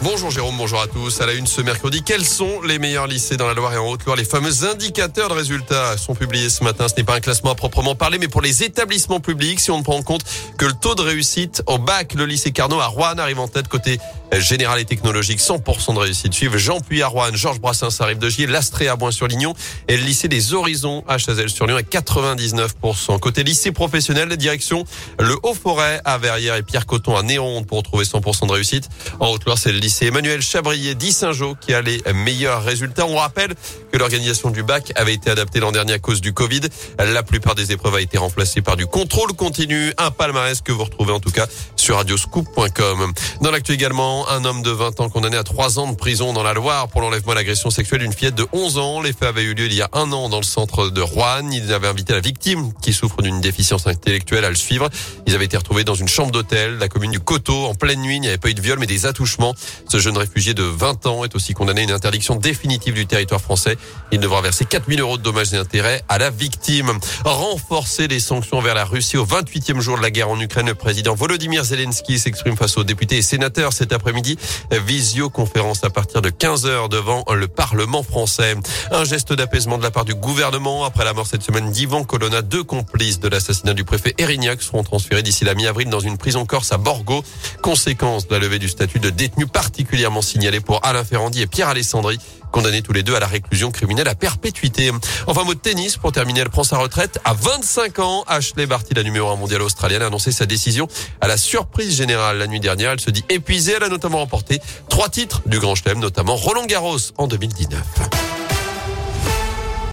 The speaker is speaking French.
Bonjour Jérôme, bonjour à tous. À la une ce mercredi, quels sont les meilleurs lycées dans la Loire et en Haute-Loire? Les fameux indicateurs de résultats sont publiés ce matin. Ce n'est pas un classement à proprement parler, mais pour les établissements publics, si on ne prend en compte que le taux de réussite au bac, le lycée Carnot à Rouen arrive en tête côté général et technologique, 100% de réussite. Suivent Jean Puy à Rouen, Georges Brassens arrive de Gier, l'Astrée à Bois-sur-Lignon et le lycée des Horizons à Chazelles-sur-Lyon à 99%. Côté lycée professionnel, direction le Haut-Forêt à Verrières et Pierre Coton à Néronde pour trouver 100% de réussite. En Haute-Loire, c'est le lycée Emmanuel Chabrier d'Issingeau qui a les meilleurs résultats. On rappelle que l'organisation du bac avait été adaptée l'an dernier à cause du Covid. La plupart des épreuves a été remplacée par du contrôle continu, un palmarès que vous retrouvez en tout cas sur radioscoop.com. Dans l'actu également, un homme de 20 ans condamné à 3 ans de prison dans la Loire pour l'enlèvement et l'agression sexuelle d'une fillette de 11 ans. Les faits avaient eu lieu il y a un an dans le centre de Rouen. Il avait invité la victime qui souffre d'une déficience intellectuelle à le suivre. Ils avaient été retrouvés dans une chambre d'hôtel, la commune du Coteau, en pleine nuit. Il n'y avait pas eu de viol mais des attouchements. Ce jeune réfugié de 20 ans est aussi condamné à une interdiction définitive du territoire français. Il devra verser 4000 euros de dommages et intérêts à la victime. Renforcer les sanctions vers la Russie au 28e jour de la guerre en Ukraine. Le président Volodymyr Zelensky s'exprime face aux députés et sénateurs cet après-midi. Visioconférence à partir de 15h devant le Parlement français. Un geste d'apaisement de la part du gouvernement après la mort cette semaine d'Ivan Colonna. Deux complices de l'assassinat du préfet Erignac seront transférés d'ici la mi-avril dans une prison corse à Borgo. Conséquence de la levée du statut de détenu particulièrement signalé pour Alain Ferrandi et Pierre Alessandri, condamnés tous les deux à la réclusion criminelle à perpétuité. Enfin, mot de tennis, pour terminer, elle prend sa retraite à 25 ans. Ashley Barty, la numéro 1 mondiale australienne, a annoncé sa décision à la surprise générale la nuit dernière. Elle se dit épuisée. Elle a notamment remporté trois titres du Grand Chelem, notamment Roland Garros en 2019.